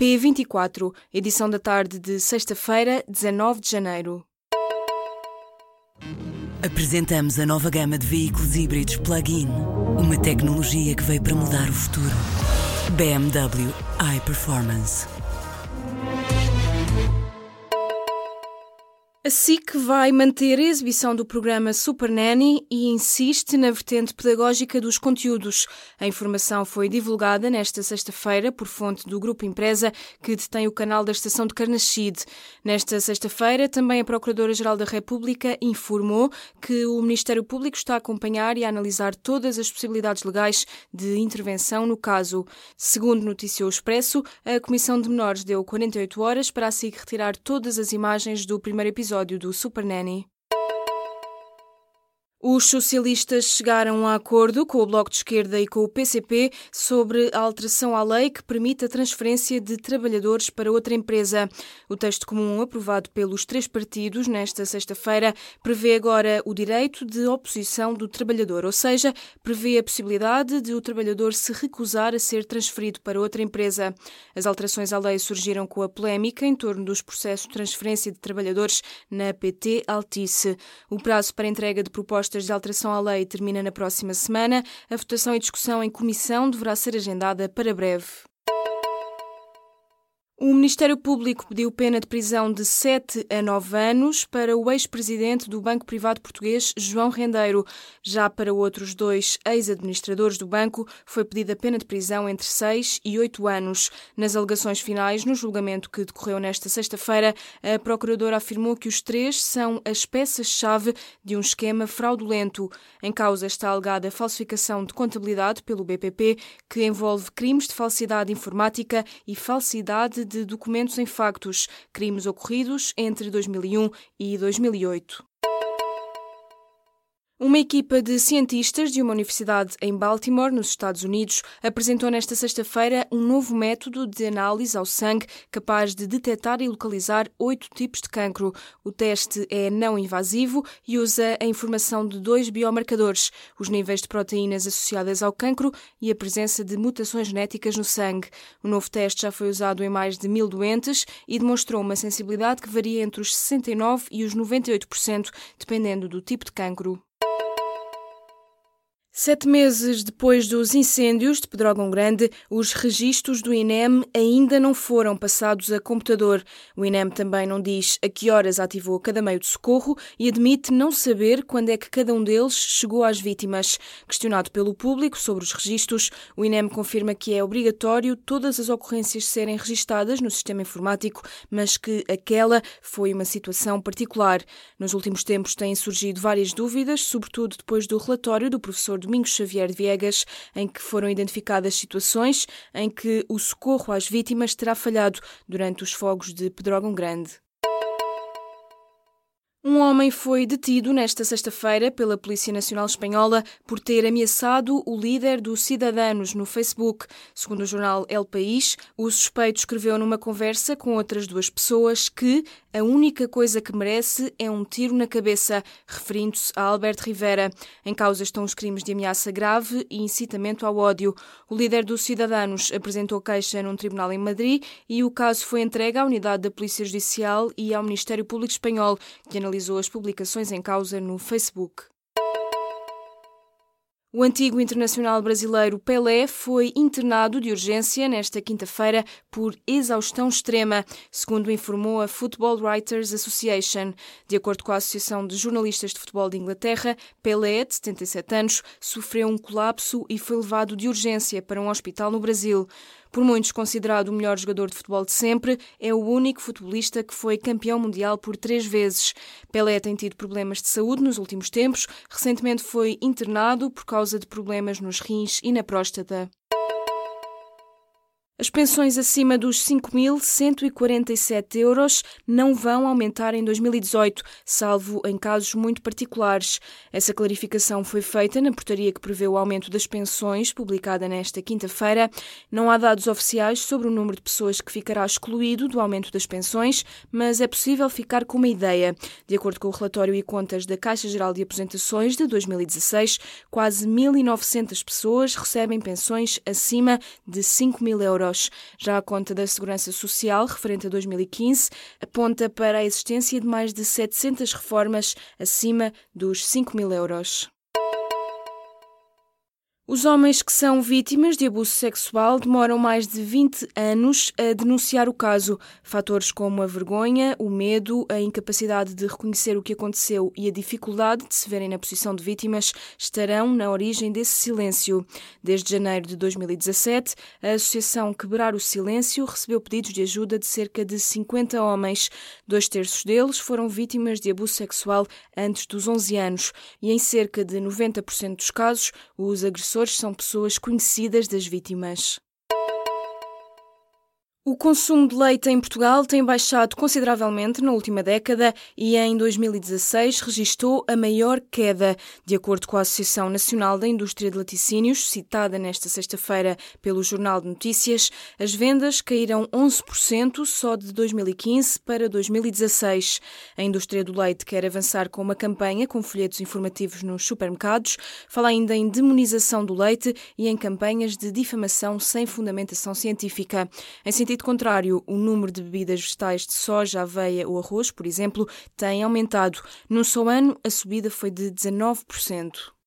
P24, edição da tarde de sexta-feira, 19 de janeiro. Apresentamos a nova gama de veículos híbridos plug-in. Uma tecnologia que veio para mudar o futuro. BMW iPerformance. A SIC vai manter a exibição do programa Super Nanny e insiste na vertente pedagógica dos conteúdos. A informação foi divulgada nesta sexta-feira por fonte do Grupo Empresa, que detém o canal da estação de Carnaxide. Nesta sexta-feira, também a Procuradora-Geral da República informou que o Ministério Público está a acompanhar e a analisar todas as possibilidades legais de intervenção no caso. Segundo noticiou o Expresso, a Comissão de Menores deu 48 horas para a SIC retirar todas as imagens do primeiro episódio episódio do Super Nanny. Os socialistas chegaram a acordo com o Bloco de Esquerda e com o PCP sobre a alteração à lei que permite a transferência de trabalhadores para outra empresa. O texto comum aprovado pelos três partidos nesta sexta-feira prevê agora o direito de oposição do trabalhador, ou seja, prevê a possibilidade de o trabalhador se recusar a ser transferido para outra empresa. As alterações à lei surgiram com a polémica em torno dos processos de transferência de trabalhadores na PT Altice. O prazo para entrega de propostas propostas de alteração à lei termina na próxima semana. A votação e discussão em comissão deverá ser agendada para breve. O Ministério Público pediu pena de prisão de 7 a 9 anos para o ex-presidente do Banco Privado Português, João Rendeiro. Já para outros dois ex-administradores do banco, foi pedida pena de prisão entre 6 e 8 anos. Nas alegações finais, no julgamento que decorreu nesta sexta-feira, a Procuradora afirmou que os três são as peças-chave de um esquema fraudulento. Em causa está alegada falsificação de contabilidade pelo BPP, que envolve crimes de falsidade informática e falsidade de documentos em factos, crimes ocorridos entre 2001 e 2008. Uma equipa de cientistas de uma universidade em Baltimore, nos Estados Unidos, apresentou nesta sexta-feira um novo método de análise ao sangue capaz de detectar e localizar oito tipos de cancro. O teste é não invasivo e usa a informação de dois biomarcadores, os níveis de proteínas associadas ao cancro e a presença de mutações genéticas no sangue. O novo teste já foi usado em mais de mil doentes e demonstrou uma sensibilidade que varia entre os 69% e os 98%, dependendo do tipo de cancro. Sete meses depois dos incêndios de Pedrógão Grande, os registros do INEM ainda não foram passados a computador. O INEM também não diz a que horas ativou cada meio de socorro e admite não saber quando é que cada um deles chegou às vítimas. Questionado pelo público sobre os registros, o INEM confirma que é obrigatório todas as ocorrências serem registadas no sistema informático, mas que aquela foi uma situação particular. Nos últimos tempos têm surgido várias dúvidas, sobretudo depois do relatório do professor Domingos Xavier de Viegas, em que foram identificadas situações em que o socorro às vítimas terá falhado durante os fogos de Pedrógão Grande. Um homem foi detido nesta sexta-feira pela Polícia Nacional Espanhola por ter ameaçado o líder dos Cidadanos no Facebook. Segundo o jornal El País, o suspeito escreveu numa conversa com outras duas pessoas que a única coisa que merece é um tiro na cabeça, referindo-se a Alberto Rivera. Em causa estão os crimes de ameaça grave e incitamento ao ódio. O líder dos Cidadanos apresentou queixa num tribunal em Madrid e o caso foi entregue à unidade da Polícia Judicial e ao Ministério Público Espanhol, que analisou as publicações em causa no Facebook. O antigo internacional brasileiro Pelé foi internado de urgência nesta quinta-feira por exaustão extrema, segundo informou a Football Writers Association. De acordo com a Associação de Jornalistas de Futebol de Inglaterra, Pelé, de 77 anos, sofreu um colapso e foi levado de urgência para um hospital no Brasil. Por muitos considerado o melhor jogador de futebol de sempre, é o único futebolista que foi campeão mundial por três vezes. Pelé tem tido problemas de saúde nos últimos tempos. Recentemente foi internado por causa de problemas nos rins e na próstata. As pensões acima dos 5.147 euros não vão aumentar em 2018, salvo em casos muito particulares. Essa clarificação foi feita na portaria que prevê o aumento das pensões, publicada nesta quinta-feira. Não há dados oficiais sobre o número de pessoas que ficará excluído do aumento das pensões, mas é possível ficar com uma ideia. De acordo com o relatório e contas da Caixa Geral de Aposentações de 2016, quase 1.900 pessoas recebem pensões acima de 5 mil euros. Euros. Já a conta da Segurança Social, referente a 2015, aponta para a existência de mais de 700 reformas acima dos 5 mil euros. Os homens que são vítimas de abuso sexual demoram mais de 20 anos a denunciar o caso. Fatores como a vergonha, o medo, a incapacidade de reconhecer o que aconteceu e a dificuldade de se verem na posição de vítimas estarão na origem desse silêncio. Desde janeiro de 2017, a Associação Quebrar o Silêncio recebeu pedidos de ajuda de cerca de 50 homens. Dois terços deles foram vítimas de abuso sexual antes dos 11 anos e, em cerca de 90% dos casos, os agressores agressores são pessoas conhecidas das vítimas. O consumo de leite em Portugal tem baixado consideravelmente na última década e em 2016 registrou a maior queda. De acordo com a Associação Nacional da Indústria de Laticínios, citada nesta sexta-feira pelo Jornal de Notícias, as vendas caíram 11% só de 2015 para 2016. A indústria do leite quer avançar com uma campanha com folhetos informativos nos supermercados, fala ainda em demonização do leite e em campanhas de difamação sem fundamentação científica. Em sentido sentido contrário, o número de bebidas vegetais de soja, aveia ou arroz, por exemplo, tem aumentado. Num só ano, a subida foi de 19%.